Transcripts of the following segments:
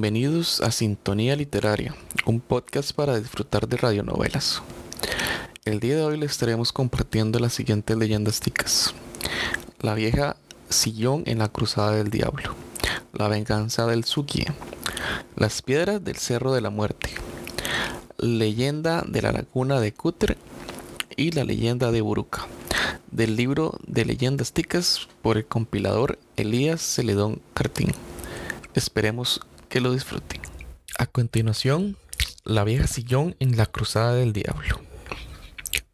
Bienvenidos a Sintonía Literaria, un podcast para disfrutar de radionovelas. El día de hoy les estaremos compartiendo las siguientes leyendas ticas. La vieja sillón en la cruzada del diablo. La venganza del Suki. Las piedras del cerro de la muerte. Leyenda de la laguna de Cutter y la leyenda de Buruca. Del libro de leyendas ticas por el compilador Elías Celedón Cartín. Esperemos que lo disfruten. A continuación, La vieja sillón en la cruzada del diablo,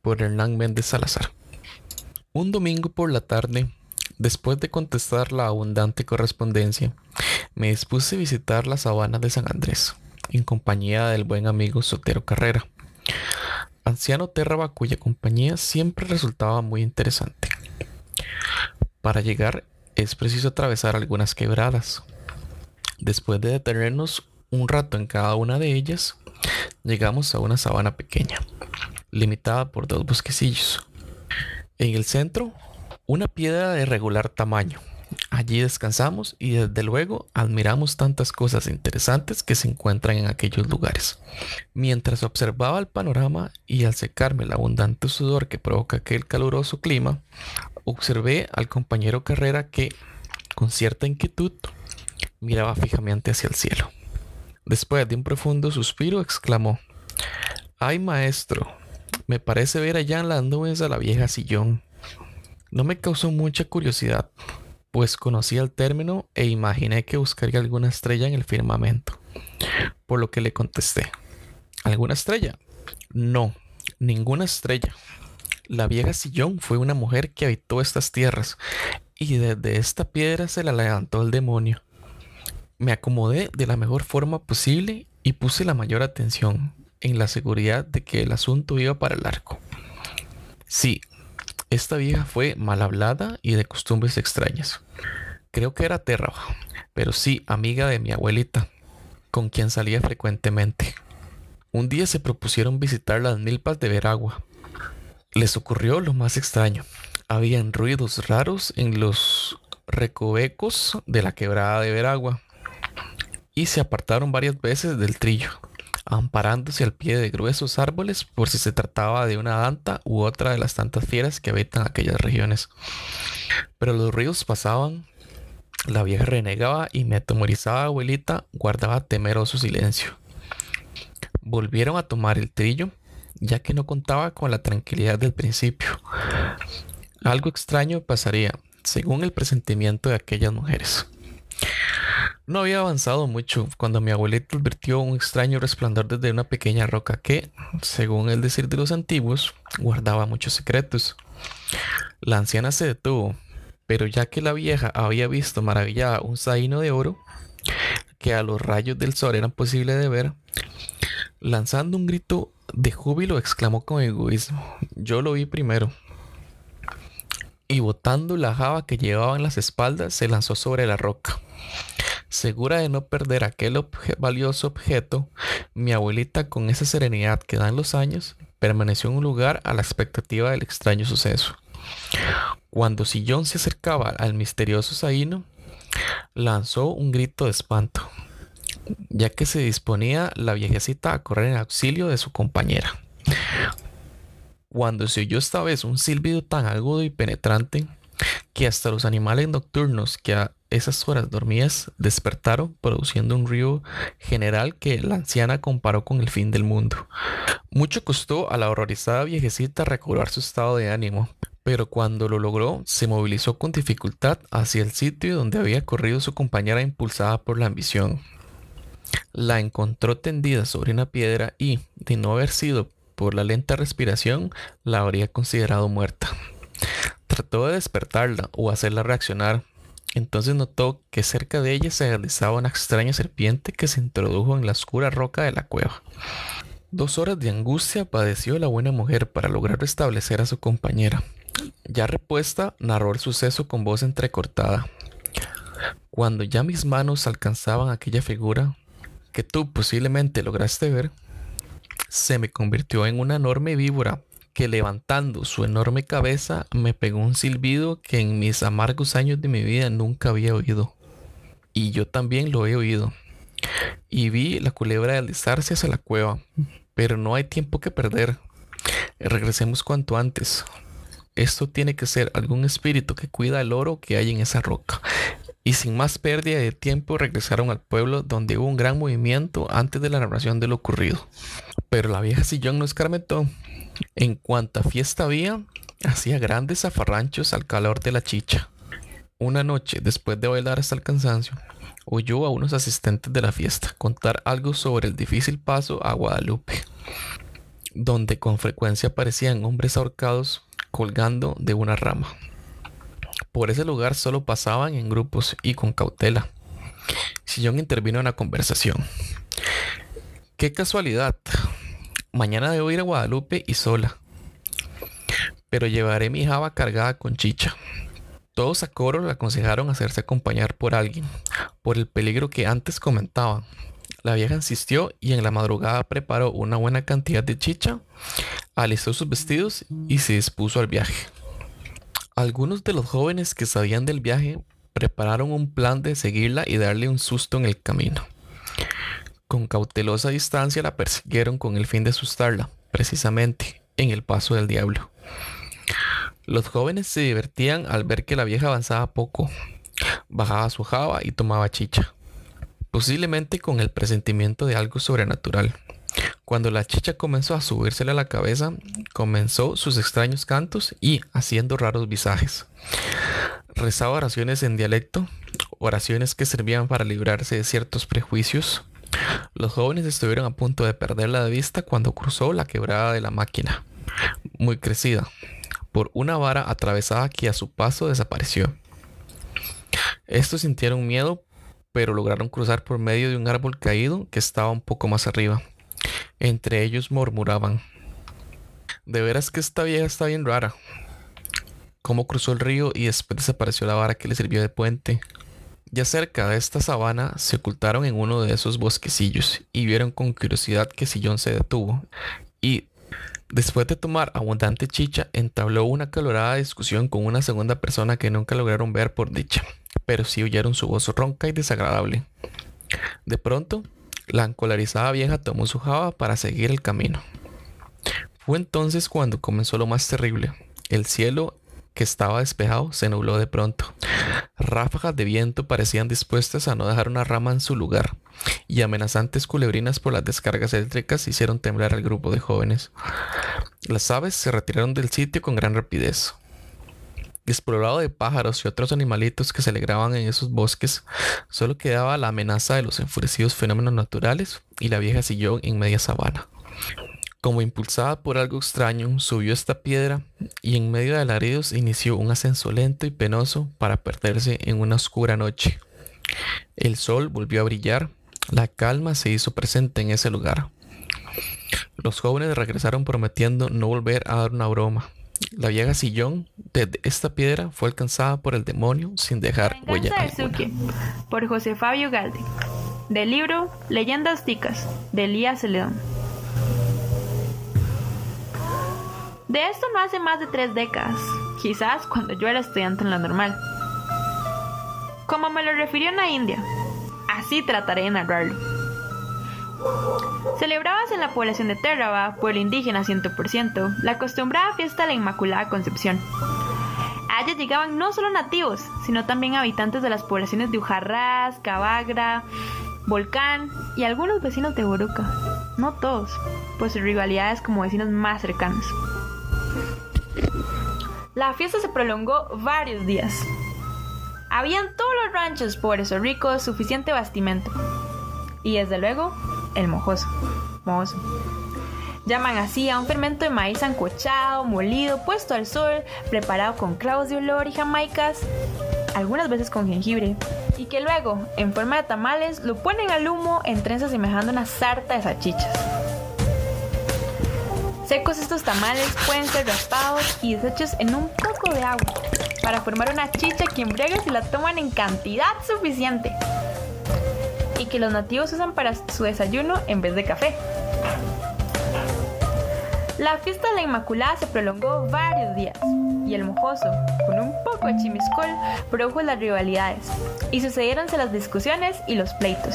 por Hernán Méndez Salazar. Un domingo por la tarde, después de contestar la abundante correspondencia, me dispuse a visitar la sabana de San Andrés, en compañía del buen amigo Sotero Carrera, anciano térraba cuya compañía siempre resultaba muy interesante. Para llegar es preciso atravesar algunas quebradas, Después de detenernos un rato en cada una de ellas, llegamos a una sabana pequeña, limitada por dos bosquecillos. En el centro, una piedra de regular tamaño. Allí descansamos y desde luego admiramos tantas cosas interesantes que se encuentran en aquellos lugares. Mientras observaba el panorama y al secarme el abundante sudor que provoca aquel caluroso clima, observé al compañero Carrera que, con cierta inquietud, miraba fijamente hacia el cielo. Después de un profundo suspiro, exclamó, Ay, maestro, me parece ver allá en las nubes a la vieja sillón. No me causó mucha curiosidad, pues conocía el término e imaginé que buscaría alguna estrella en el firmamento. Por lo que le contesté, ¿alguna estrella? No, ninguna estrella. La vieja sillón fue una mujer que habitó estas tierras, y desde esta piedra se la levantó el demonio me acomodé de la mejor forma posible y puse la mayor atención en la seguridad de que el asunto iba para el arco. Sí, esta vieja fue mal hablada y de costumbres extrañas. Creo que era terra, pero sí amiga de mi abuelita, con quien salía frecuentemente. Un día se propusieron visitar las milpas de Veragua. Les ocurrió lo más extraño. Habían ruidos raros en los recovecos de la quebrada de Veragua y se apartaron varias veces del trillo, amparándose al pie de gruesos árboles por si se trataba de una anta u otra de las tantas fieras que habitan aquellas regiones. Pero los ríos pasaban, la vieja renegaba y mi atemorizada abuelita guardaba temeroso silencio. Volvieron a tomar el trillo, ya que no contaba con la tranquilidad del principio. Algo extraño pasaría, según el presentimiento de aquellas mujeres. No había avanzado mucho cuando mi abuelito advirtió un extraño resplandor desde una pequeña roca que, según el decir de los antiguos, guardaba muchos secretos. La anciana se detuvo, pero ya que la vieja había visto maravillada un zaino de oro, que a los rayos del sol eran posible de ver, lanzando un grito de júbilo exclamó con egoísmo, yo lo vi primero. Y botando la java que llevaba en las espaldas, se lanzó sobre la roca. Segura de no perder aquel valioso objeto, mi abuelita, con esa serenidad que dan los años, permaneció en un lugar a la expectativa del extraño suceso. Cuando Sillón se acercaba al misterioso Zaino, lanzó un grito de espanto, ya que se disponía la viejecita a correr en auxilio de su compañera. Cuando se oyó esta vez un silbido tan agudo y penetrante que hasta los animales nocturnos que a esas horas dormidas despertaron produciendo un río general que la anciana comparó con el fin del mundo. Mucho costó a la horrorizada viejecita recobrar su estado de ánimo, pero cuando lo logró se movilizó con dificultad hacia el sitio donde había corrido su compañera impulsada por la ambición. La encontró tendida sobre una piedra y, de no haber sido por la lenta respiración, la habría considerado muerta. Trató de despertarla o hacerla reaccionar, entonces notó que cerca de ella se realizaba una extraña serpiente que se introdujo en la oscura roca de la cueva. Dos horas de angustia padeció la buena mujer para lograr restablecer a su compañera. Ya repuesta, narró el suceso con voz entrecortada. Cuando ya mis manos alcanzaban aquella figura, que tú posiblemente lograste ver, se me convirtió en una enorme víbora que levantando su enorme cabeza me pegó un silbido que en mis amargos años de mi vida nunca había oído. Y yo también lo he oído. y vi la culebra deslizarse hacia la cueva, pero no hay tiempo que perder. Regresemos cuanto antes. Esto tiene que ser algún espíritu que cuida el oro que hay en esa roca. Y sin más pérdida de tiempo regresaron al pueblo donde hubo un gran movimiento antes de la narración de lo ocurrido. Pero la vieja sillón no escarmentó. En cuanta fiesta había, hacía grandes zafarranchos al calor de la chicha. Una noche, después de bailar hasta el cansancio, oyó a unos asistentes de la fiesta contar algo sobre el difícil paso a Guadalupe, donde con frecuencia aparecían hombres ahorcados colgando de una rama. Por ese lugar solo pasaban en grupos y con cautela. Sillón intervino en la conversación. Qué casualidad. Mañana debo ir a Guadalupe y sola. Pero llevaré mi java cargada con chicha. Todos a coro le aconsejaron hacerse acompañar por alguien, por el peligro que antes comentaban. La vieja insistió y en la madrugada preparó una buena cantidad de chicha, alistó sus vestidos y se dispuso al viaje. Algunos de los jóvenes que sabían del viaje prepararon un plan de seguirla y darle un susto en el camino. Con cautelosa distancia la persiguieron con el fin de asustarla, precisamente en el paso del diablo. Los jóvenes se divertían al ver que la vieja avanzaba poco. Bajaba su java y tomaba chicha, posiblemente con el presentimiento de algo sobrenatural. Cuando la chicha comenzó a subírsele a la cabeza, comenzó sus extraños cantos y haciendo raros visajes. Rezaba oraciones en dialecto, oraciones que servían para librarse de ciertos prejuicios. Los jóvenes estuvieron a punto de perderla de vista cuando cruzó la quebrada de la máquina, muy crecida, por una vara atravesada que a su paso desapareció. Estos sintieron miedo, pero lograron cruzar por medio de un árbol caído que estaba un poco más arriba. Entre ellos murmuraban, de veras que esta vieja está bien rara. Cómo cruzó el río y después desapareció la vara que le sirvió de puente. Ya cerca de esta sabana se ocultaron en uno de esos bosquecillos y vieron con curiosidad que Sillón se detuvo y Después de tomar abundante chicha, entabló una calorada discusión con una segunda persona que nunca lograron ver por dicha, pero sí oyeron su voz ronca y desagradable. De pronto, la encolarizada vieja tomó su java para seguir el camino. Fue entonces cuando comenzó lo más terrible. El cielo que estaba despejado se nubló de pronto. Ráfagas de viento parecían dispuestas a no dejar una rama en su lugar, y amenazantes culebrinas por las descargas eléctricas hicieron temblar al grupo de jóvenes. Las aves se retiraron del sitio con gran rapidez. Explorado de pájaros y otros animalitos que se alegraban en esos bosques, solo quedaba la amenaza de los enfurecidos fenómenos naturales y la vieja silló en media sabana. Como impulsada por algo extraño, subió esta piedra y en medio de alaridos inició un ascenso lento y penoso para perderse en una oscura noche. El sol volvió a brillar, la calma se hizo presente en ese lugar. Los jóvenes regresaron prometiendo no volver a dar una broma. La vieja sillón de esta piedra fue alcanzada por el demonio sin dejar huella. Por José Fabio Galde. Del libro Leyendas Ticas, de Elías León. De esto no hace más de tres décadas, quizás cuando yo era estudiante en la normal. Como me lo refirió una india, así trataré de narrarlo. Celebrabas en la población de Terraba, pueblo indígena 100%, la acostumbrada fiesta de la Inmaculada Concepción. A ella llegaban no solo nativos, sino también habitantes de las poblaciones de Ujarrás, Cabagra, Volcán y algunos vecinos de Boruca. No todos, pues sus rivalidades como vecinos más cercanos. La fiesta se prolongó varios días. Habían todos los ranchos pobres o ricos suficiente bastimento. Y desde luego, el mojoso. Mojoso. Llaman así a un fermento de maíz ancochado, molido, puesto al sol, preparado con clavos de olor y jamaicas, algunas veces con jengibre, y que luego, en forma de tamales, lo ponen al humo en trenzas semejando una sarta de salchichas. Secos estos tamales pueden ser raspados y deshechos en un poco de agua para formar una chicha que embriaga si la toman en cantidad suficiente y que los nativos usan para su desayuno en vez de café. La fiesta de la Inmaculada se prolongó varios días y el mojoso, con un poco de chimiscol, produjo las rivalidades y sucedieronse las discusiones y los pleitos.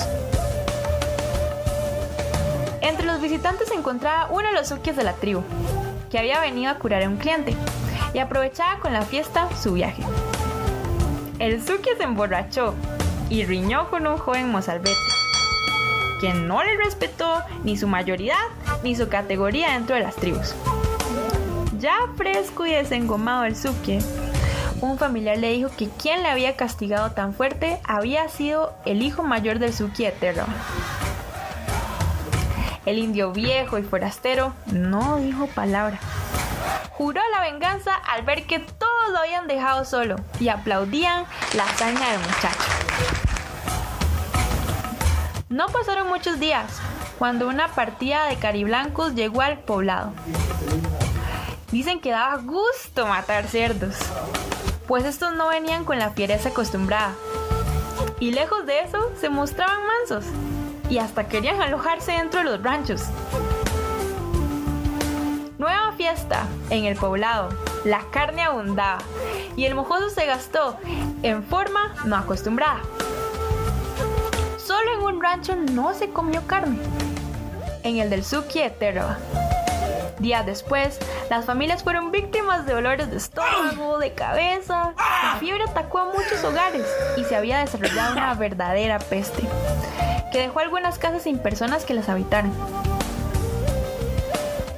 Entre los visitantes se encontraba uno de los sukies de la tribu, que había venido a curar a un cliente y aprovechaba con la fiesta su viaje. El suki se emborrachó y riñó con un joven mozalbete, quien no le respetó ni su mayoría ni su categoría dentro de las tribus. Ya fresco y desengomado el suki, un familiar le dijo que quien le había castigado tan fuerte había sido el hijo mayor del suki eterno. El indio viejo y forastero no dijo palabra. Juró la venganza al ver que todos lo habían dejado solo y aplaudían la hazaña del muchacho. No pasaron muchos días cuando una partida de cariblancos llegó al poblado. Dicen que daba gusto matar cerdos, pues estos no venían con la fiereza acostumbrada. Y lejos de eso, se mostraban mansos y hasta querían alojarse dentro de los ranchos. Nueva fiesta en el poblado. La carne abundaba y el mojoso se gastó en forma no acostumbrada. Solo en un rancho no se comió carne, en el del Suki Eterba. Días después, las familias fueron víctimas de dolores de estómago, de cabeza. La fiebre atacó a muchos hogares y se había desarrollado una verdadera peste que dejó algunas casas sin personas que las habitaran.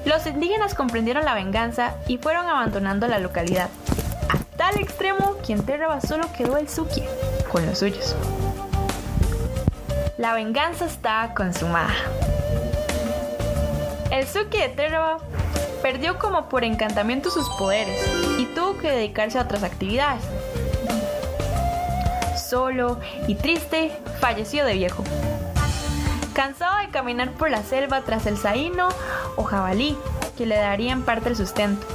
Los indígenas comprendieron la venganza y fueron abandonando la localidad. A tal extremo que en Terraba solo quedó el Suki con los suyos. La venganza está consumada. El Suki de Terraba perdió como por encantamiento sus poderes y tuvo que dedicarse a otras actividades. Solo y triste, falleció de viejo cansado de caminar por la selva tras el saíno o jabalí, que le darían parte del sustento.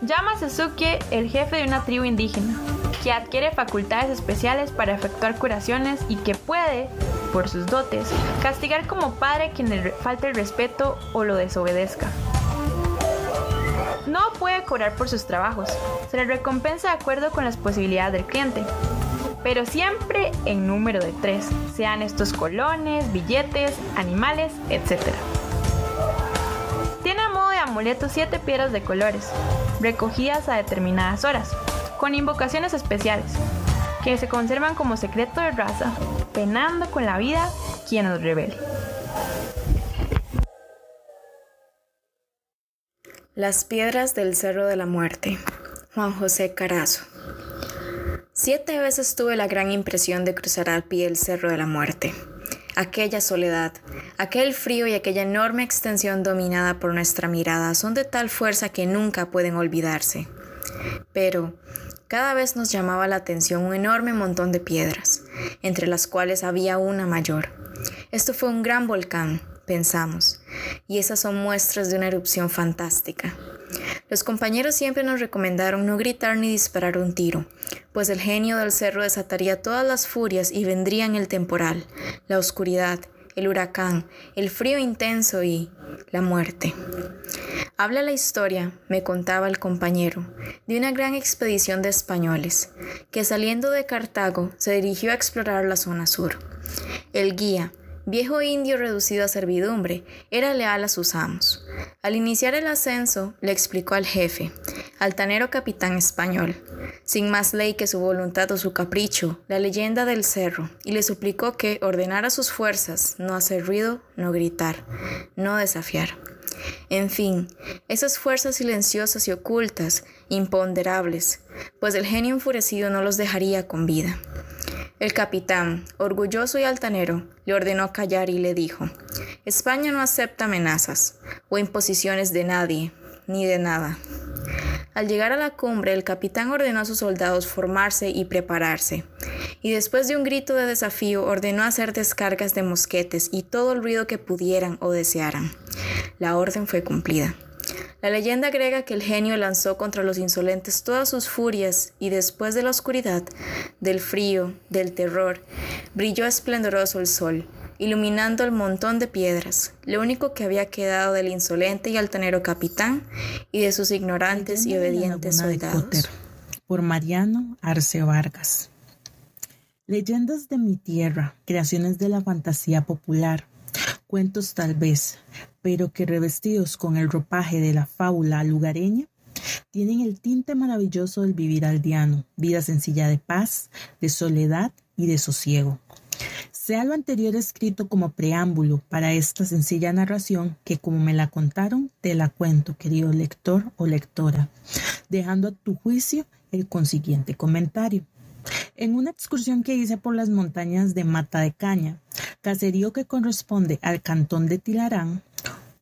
Llama Suzuki el jefe de una tribu indígena, que adquiere facultades especiales para efectuar curaciones y que puede, por sus dotes, castigar como padre quien le falte el respeto o lo desobedezca. No puede cobrar por sus trabajos, se le recompensa de acuerdo con las posibilidades del cliente, pero siempre en número de tres, sean estos colones, billetes, animales, etc. Tiene a modo de amuleto siete piedras de colores, recogidas a determinadas horas, con invocaciones especiales, que se conservan como secreto de raza, penando con la vida quien nos revele. Las piedras del Cerro de la Muerte, Juan José Carazo. Siete veces tuve la gran impresión de cruzar al pie el Cerro de la Muerte. Aquella soledad, aquel frío y aquella enorme extensión dominada por nuestra mirada son de tal fuerza que nunca pueden olvidarse. Pero cada vez nos llamaba la atención un enorme montón de piedras, entre las cuales había una mayor. Esto fue un gran volcán, pensamos, y esas son muestras de una erupción fantástica. Los compañeros siempre nos recomendaron no gritar ni disparar un tiro, pues el genio del cerro desataría todas las furias y vendrían el temporal, la oscuridad, el huracán, el frío intenso y la muerte. Habla la historia, me contaba el compañero, de una gran expedición de españoles, que saliendo de Cartago se dirigió a explorar la zona sur. El guía, viejo indio reducido a servidumbre, era leal a sus amos. Al iniciar el ascenso, le explicó al jefe, altanero capitán español, sin más ley que su voluntad o su capricho, la leyenda del cerro, y le suplicó que ordenara sus fuerzas no hacer ruido, no gritar, no desafiar. En fin, esas fuerzas silenciosas y ocultas, imponderables, pues el genio enfurecido no los dejaría con vida. El capitán, orgulloso y altanero, le ordenó callar y le dijo, España no acepta amenazas o imposiciones de nadie, ni de nada. Al llegar a la cumbre, el capitán ordenó a sus soldados formarse y prepararse, y después de un grito de desafío ordenó hacer descargas de mosquetes y todo el ruido que pudieran o desearan. La orden fue cumplida. La leyenda agrega que el genio lanzó contra los insolentes todas sus furias y después de la oscuridad, del frío, del terror, brilló esplendoroso el sol, iluminando el montón de piedras, lo único que había quedado del insolente y altanero capitán y de sus ignorantes y obedientes soldados. por Mariano Arce Vargas. Leyendas de mi tierra, creaciones de la fantasía popular, cuentos tal vez, pero que revestidos con el ropaje de la fábula lugareña, tienen el tinte maravilloso del vivir aldeano, vida sencilla de paz, de soledad y de sosiego. Sea lo anterior escrito como preámbulo para esta sencilla narración que como me la contaron, te la cuento, querido lector o lectora, dejando a tu juicio el consiguiente comentario. En una excursión que hice por las montañas de Mata de Caña, caserío que corresponde al cantón de Tilarán,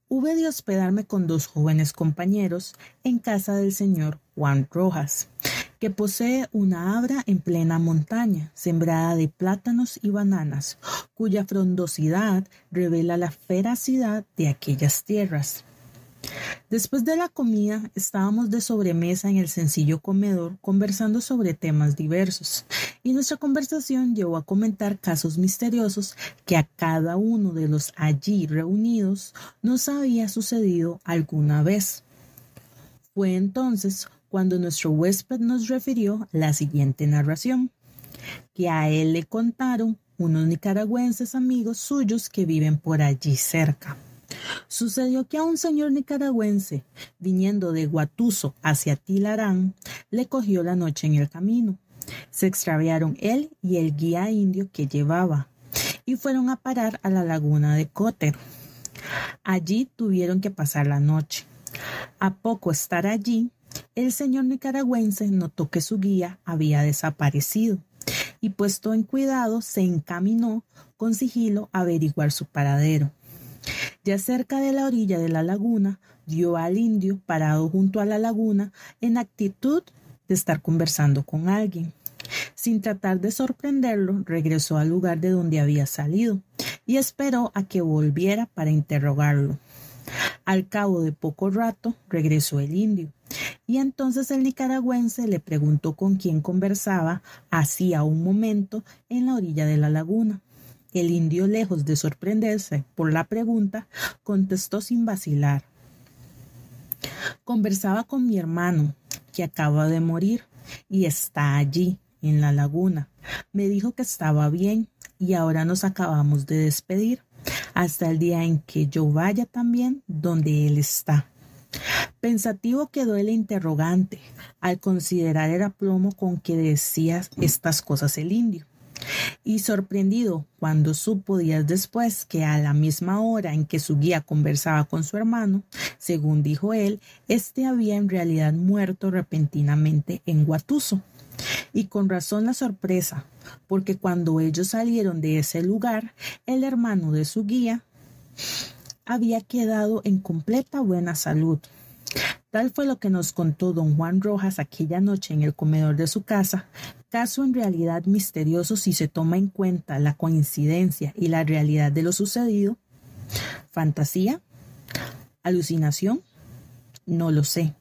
hube de hospedarme con dos jóvenes compañeros en casa del señor Juan Rojas, que posee una abra en plena montaña, sembrada de plátanos y bananas, cuya frondosidad revela la feracidad de aquellas tierras. Después de la comida estábamos de sobremesa en el sencillo comedor conversando sobre temas diversos, y nuestra conversación llevó a comentar casos misteriosos que a cada uno de los allí reunidos nos había sucedido alguna vez. Fue entonces cuando nuestro huésped nos refirió la siguiente narración, que a él le contaron unos nicaragüenses amigos suyos que viven por allí cerca. Sucedió que a un señor nicaragüense, viniendo de Guatuso hacia Tilarán, le cogió la noche en el camino. Se extraviaron él y el guía indio que llevaba, y fueron a parar a la laguna de Cotter. Allí tuvieron que pasar la noche. A poco estar allí, el señor nicaragüense notó que su guía había desaparecido y puesto en cuidado se encaminó con sigilo a averiguar su paradero. Ya cerca de la orilla de la laguna, vio al indio parado junto a la laguna en actitud de estar conversando con alguien. Sin tratar de sorprenderlo, regresó al lugar de donde había salido y esperó a que volviera para interrogarlo. Al cabo de poco rato regresó el indio, y entonces el nicaragüense le preguntó con quién conversaba hacía un momento en la orilla de la laguna. El indio, lejos de sorprenderse por la pregunta, contestó sin vacilar. Conversaba con mi hermano, que acaba de morir, y está allí, en la laguna. Me dijo que estaba bien, y ahora nos acabamos de despedir, hasta el día en que yo vaya también donde él está. Pensativo quedó el interrogante al considerar el aplomo con que decía estas cosas el indio y sorprendido cuando supo días después que a la misma hora en que su guía conversaba con su hermano, según dijo él, éste había en realidad muerto repentinamente en Guatuso. Y con razón la sorpresa, porque cuando ellos salieron de ese lugar, el hermano de su guía había quedado en completa buena salud. Tal fue lo que nos contó don Juan Rojas aquella noche en el comedor de su casa, caso en realidad misterioso si se toma en cuenta la coincidencia y la realidad de lo sucedido? ¿Fantasía? ¿Alucinación? No lo sé.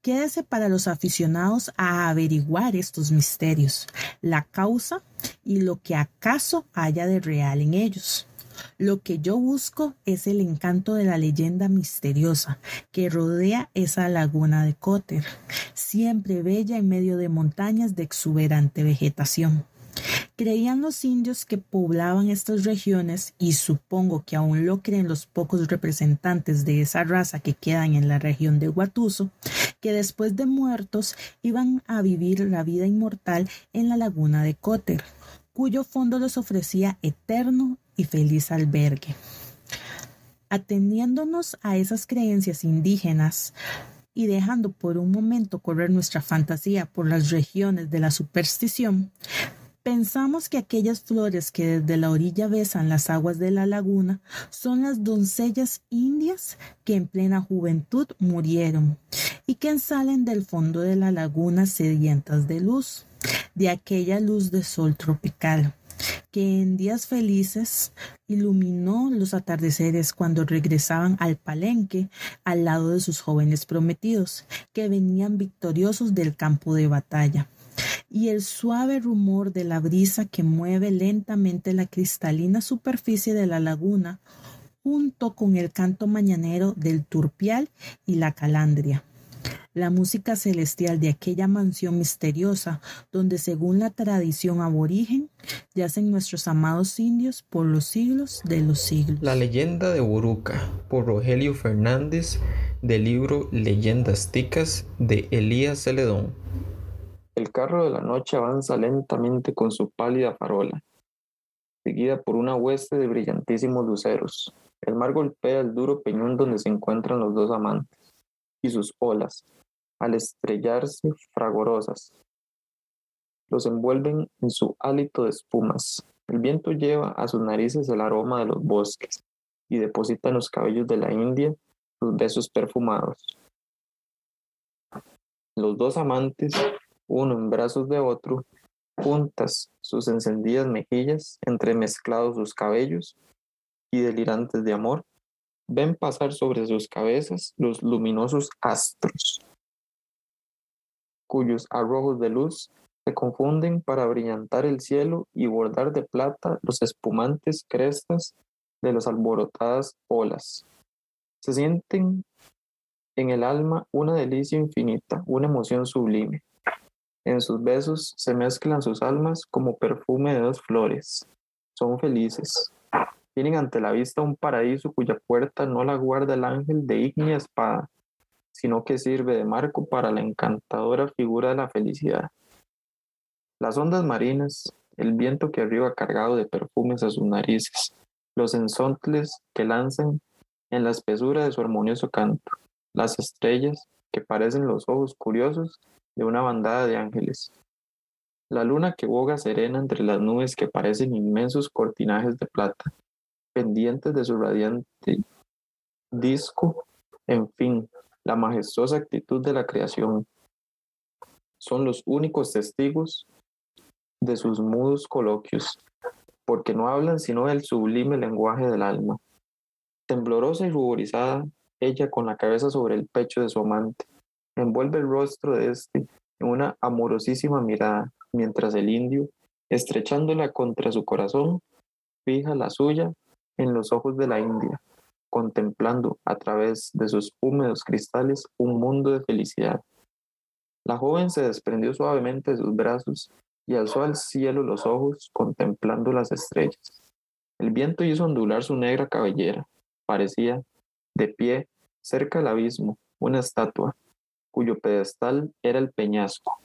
Quédese para los aficionados a averiguar estos misterios, la causa y lo que acaso haya de real en ellos. Lo que yo busco es el encanto de la leyenda misteriosa que rodea esa laguna de Cotter, siempre bella en medio de montañas de exuberante vegetación. Creían los indios que poblaban estas regiones, y supongo que aún lo creen los pocos representantes de esa raza que quedan en la región de Guatuso, que después de muertos iban a vivir la vida inmortal en la laguna de Cotter, cuyo fondo les ofrecía eterno y feliz albergue. Ateniéndonos a esas creencias indígenas y dejando por un momento correr nuestra fantasía por las regiones de la superstición, Pensamos que aquellas flores que desde la orilla besan las aguas de la laguna son las doncellas indias que en plena juventud murieron y que salen del fondo de la laguna sedientas de luz, de aquella luz de sol tropical que en días felices iluminó los atardeceres cuando regresaban al palenque al lado de sus jóvenes prometidos, que venían victoriosos del campo de batalla y el suave rumor de la brisa que mueve lentamente la cristalina superficie de la laguna, junto con el canto mañanero del turpial y la calandria. La música celestial de aquella mansión misteriosa donde según la tradición aborigen yacen nuestros amados indios por los siglos de los siglos. La leyenda de Buruca por Rogelio Fernández del libro Leyendas Ticas de Elías Celedón. El carro de la noche avanza lentamente con su pálida farola, seguida por una hueste de brillantísimos luceros. El mar golpea el duro peñón donde se encuentran los dos amantes, y sus olas, al estrellarse fragorosas, los envuelven en su hálito de espumas. El viento lleva a sus narices el aroma de los bosques y deposita en los cabellos de la India sus besos perfumados. Los dos amantes, uno en brazos de otro, juntas sus encendidas mejillas, entremezclados sus cabellos y delirantes de amor, ven pasar sobre sus cabezas los luminosos astros cuyos arrojos de luz se confunden para brillantar el cielo y bordar de plata los espumantes crestas de las alborotadas olas. Se sienten en el alma una delicia infinita, una emoción sublime. En sus besos se mezclan sus almas como perfume de dos flores. Son felices. Tienen ante la vista un paraíso cuya puerta no la guarda el ángel de ígnea espada, sino que sirve de marco para la encantadora figura de la felicidad. Las ondas marinas, el viento que arriba cargado de perfumes a sus narices, los ensontles que lanzan en la espesura de su armonioso canto, las estrellas que parecen los ojos curiosos de una bandada de ángeles, la luna que boga serena entre las nubes que parecen inmensos cortinajes de plata, pendientes de su radiante disco, en fin, la majestuosa actitud de la creación. Son los únicos testigos de sus mudos coloquios, porque no hablan sino del sublime lenguaje del alma. Temblorosa y ruborizada, ella con la cabeza sobre el pecho de su amante, envuelve el rostro de éste en una amorosísima mirada, mientras el indio, estrechándola contra su corazón, fija la suya en los ojos de la India, contemplando a través de sus húmedos cristales un mundo de felicidad. La joven se desprendió suavemente de sus brazos y alzó al cielo los ojos contemplando las estrellas. El viento hizo ondular su negra cabellera. Parecía, de pie, cerca del abismo, una estatua, cuyo pedestal era el peñasco.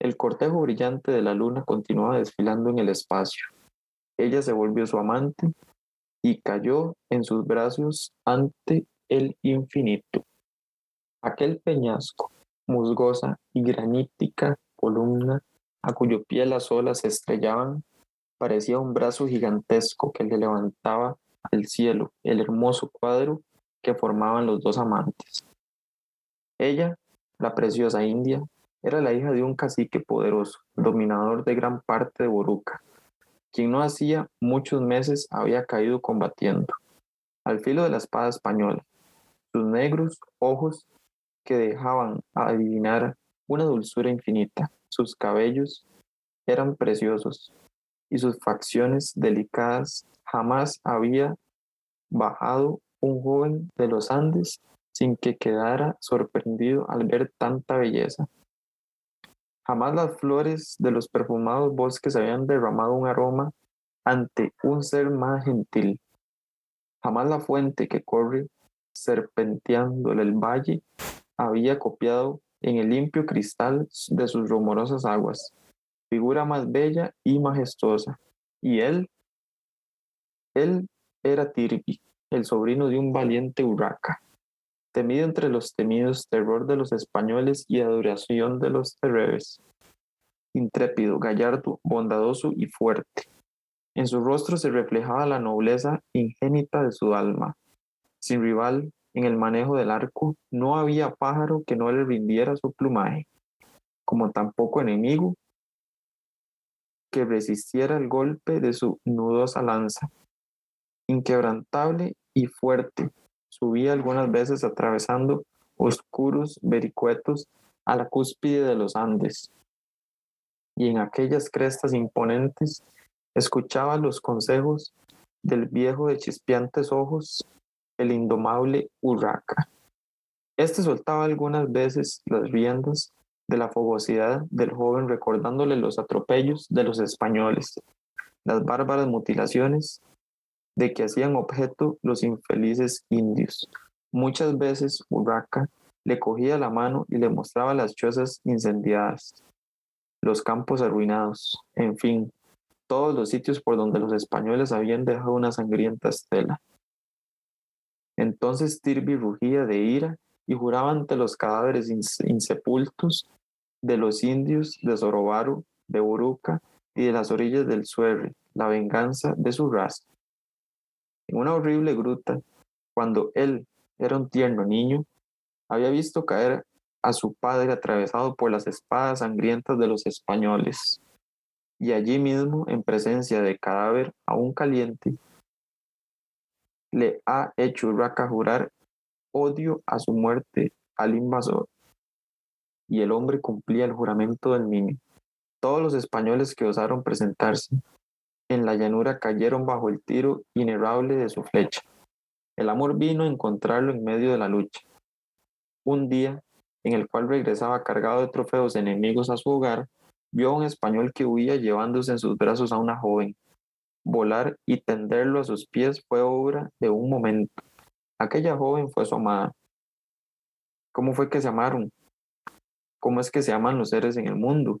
El cortejo brillante de la luna continuaba desfilando en el espacio. Ella se volvió su amante y cayó en sus brazos ante el infinito. Aquel peñasco, musgosa y granítica columna a cuyo pie las olas se estrellaban, parecía un brazo gigantesco que le levantaba al cielo el hermoso cuadro que formaban los dos amantes. Ella, la preciosa India, era la hija de un cacique poderoso, dominador de gran parte de Boruca, quien no hacía muchos meses había caído combatiendo, al filo de la espada española. Sus negros ojos que dejaban adivinar una dulzura infinita, sus cabellos eran preciosos y sus facciones delicadas jamás había bajado un joven de los Andes sin que quedara sorprendido al ver tanta belleza. Jamás las flores de los perfumados bosques habían derramado un aroma ante un ser más gentil. Jamás la fuente que corre serpenteando el valle había copiado en el limpio cristal de sus rumorosas aguas, figura más bella y majestuosa. Y él, él era Tirbi, el sobrino de un valiente Urraca temido entre los temidos, terror de los españoles y adoración de los terreves. Intrépido, gallardo, bondadoso y fuerte. En su rostro se reflejaba la nobleza ingénita de su alma. Sin rival en el manejo del arco, no había pájaro que no le rindiera su plumaje, como tampoco enemigo que resistiera el golpe de su nudosa lanza. Inquebrantable y fuerte, subía algunas veces atravesando oscuros vericuetos a la cúspide de los Andes. Y en aquellas crestas imponentes escuchaba los consejos del viejo de chispeantes ojos, el indomable Urraca. Este soltaba algunas veces las riendas de la fogosidad del joven recordándole los atropellos de los españoles, las bárbaras mutilaciones de que hacían objeto los infelices indios. Muchas veces Urraca le cogía la mano y le mostraba las chozas incendiadas, los campos arruinados, en fin, todos los sitios por donde los españoles habían dejado una sangrienta estela. Entonces Tirby rugía de ira y juraba ante los cadáveres insepultos de los indios de Zorobaro, de Uruca y de las orillas del Suerre, la venganza de su raza. En una horrible gruta, cuando él era un tierno niño, había visto caer a su padre atravesado por las espadas sangrientas de los españoles, y allí mismo, en presencia de cadáver aún caliente, le ha hecho Urraca jurar odio a su muerte al invasor. Y el hombre cumplía el juramento del niño. Todos los españoles que osaron presentarse en la llanura cayeron bajo el tiro inerrable de su flecha. El amor vino a encontrarlo en medio de la lucha. Un día, en el cual regresaba cargado de trofeos enemigos a su hogar, vio a un español que huía llevándose en sus brazos a una joven. Volar y tenderlo a sus pies fue obra de un momento. Aquella joven fue su amada. ¿Cómo fue que se amaron? ¿Cómo es que se aman los seres en el mundo?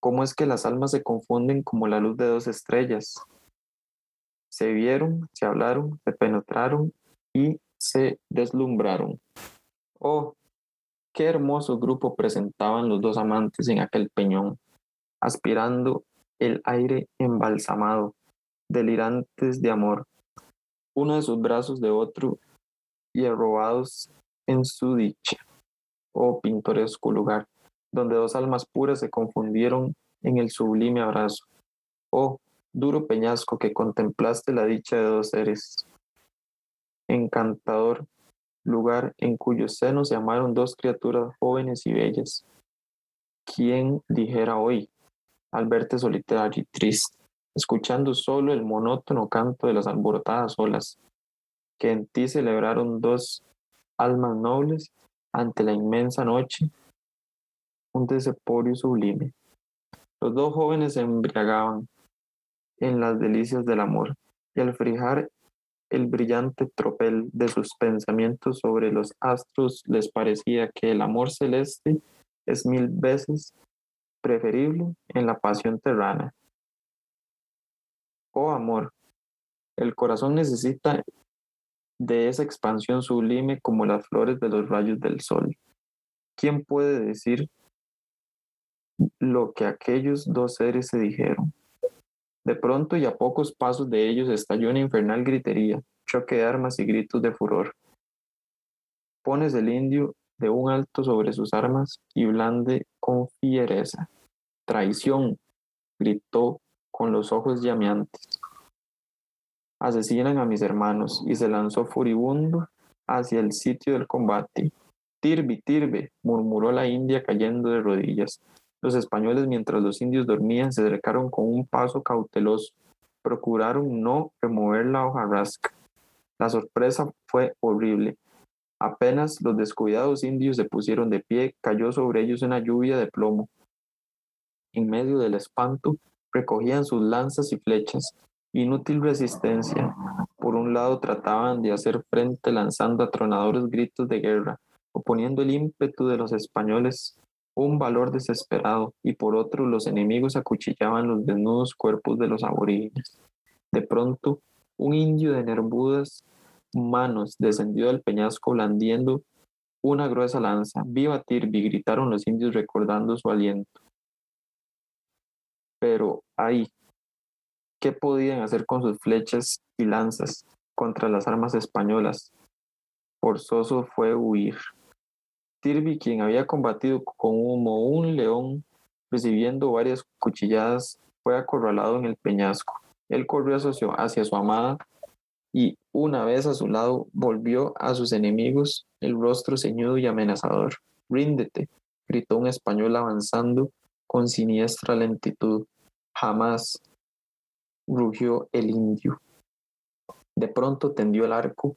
¿Cómo es que las almas se confunden como la luz de dos estrellas? Se vieron, se hablaron, se penetraron y se deslumbraron. Oh, qué hermoso grupo presentaban los dos amantes en aquel peñón, aspirando el aire embalsamado, delirantes de amor, uno de sus brazos de otro y arrobados en su dicha. Oh pintoresco lugar, donde dos almas puras se confundieron en el sublime abrazo. Oh duro peñasco que contemplaste la dicha de dos seres. Encantador lugar en cuyo seno se amaron dos criaturas jóvenes y bellas. ¿Quién dijera hoy, al verte solitario y triste, escuchando solo el monótono canto de las alborotadas olas, que en ti celebraron dos almas nobles ante la inmensa noche, un deseporio sublime. Los dos jóvenes se embriagaban en las delicias del amor, y al frijar el brillante tropel de sus pensamientos sobre los astros les parecía que el amor celeste es mil veces preferible en la pasión terrana oh amor, el corazón necesita de esa expansión sublime como las flores de los rayos del sol. ¿Quién puede decir lo que aquellos dos seres se dijeron? De pronto y a pocos pasos de ellos estalló una infernal gritería, choque de armas y gritos de furor. Pones el indio de un alto sobre sus armas y blande con fiereza. Traición, gritó con los ojos llameantes. Asesinan a mis hermanos y se lanzó furibundo hacia el sitio del combate. Tirbe, tirbe, murmuró la india cayendo de rodillas. Los españoles, mientras los indios dormían, se acercaron con un paso cauteloso. Procuraron no remover la hojarasca. La sorpresa fue horrible. Apenas los descuidados indios se pusieron de pie, cayó sobre ellos una lluvia de plomo. En medio del espanto, recogían sus lanzas y flechas. Inútil resistencia. Por un lado trataban de hacer frente lanzando atronadores gritos de guerra, oponiendo el ímpetu de los españoles un valor desesperado, y por otro los enemigos acuchillaban los desnudos cuerpos de los aborígenes. De pronto, un indio de nervudas manos descendió del peñasco blandiendo una gruesa lanza. ¡Viva Tirby! gritaron los indios recordando su aliento. Pero ahí, ¿qué podían hacer con sus flechas y lanzas contra las armas españolas? Forzoso fue huir. Tirby, quien había combatido como un león, recibiendo varias cuchilladas, fue acorralado en el peñasco. Él corrió hacia su amada y una vez a su lado volvió a sus enemigos el rostro ceñudo y amenazador. Ríndete, gritó un español avanzando con siniestra lentitud. Jamás, rugió el indio. De pronto tendió el arco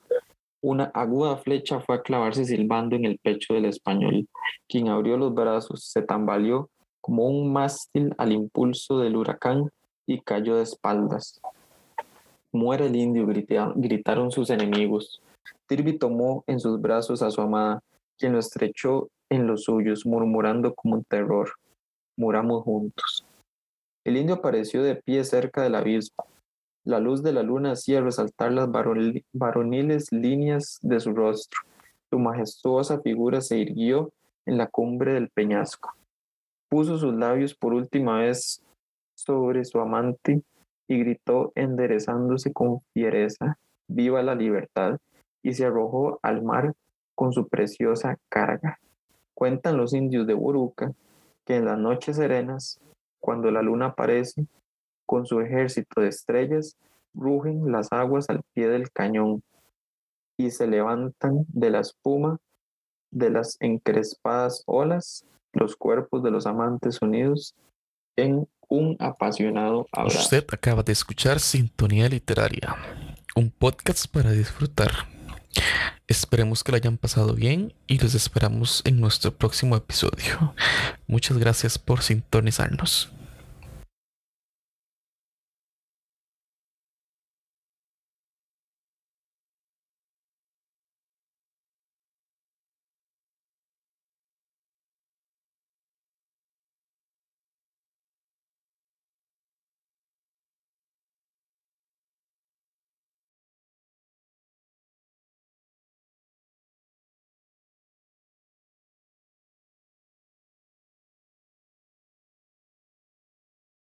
una aguda flecha fue a clavarse silbando en el pecho del español, quien abrió los brazos, se tambaleó como un mástil al impulso del huracán y cayó de espaldas. Muere el indio, gritaron sus enemigos. Tirby tomó en sus brazos a su amada, quien lo estrechó en los suyos, murmurando como un terror. Muramos juntos. El indio apareció de pie cerca del abismo. La luz de la luna hacía resaltar las varoniles líneas de su rostro. Su majestuosa figura se irguió en la cumbre del peñasco. Puso sus labios por última vez sobre su amante y gritó enderezándose con fiereza, viva la libertad, y se arrojó al mar con su preciosa carga. Cuentan los indios de Boruca que en las noches serenas, cuando la luna aparece, con su ejército de estrellas, rugen las aguas al pie del cañón y se levantan de la espuma de las encrespadas olas los cuerpos de los amantes unidos en un apasionado abrazo. Usted acaba de escuchar Sintonía Literaria, un podcast para disfrutar. Esperemos que lo hayan pasado bien y los esperamos en nuestro próximo episodio. Muchas gracias por sintonizarnos.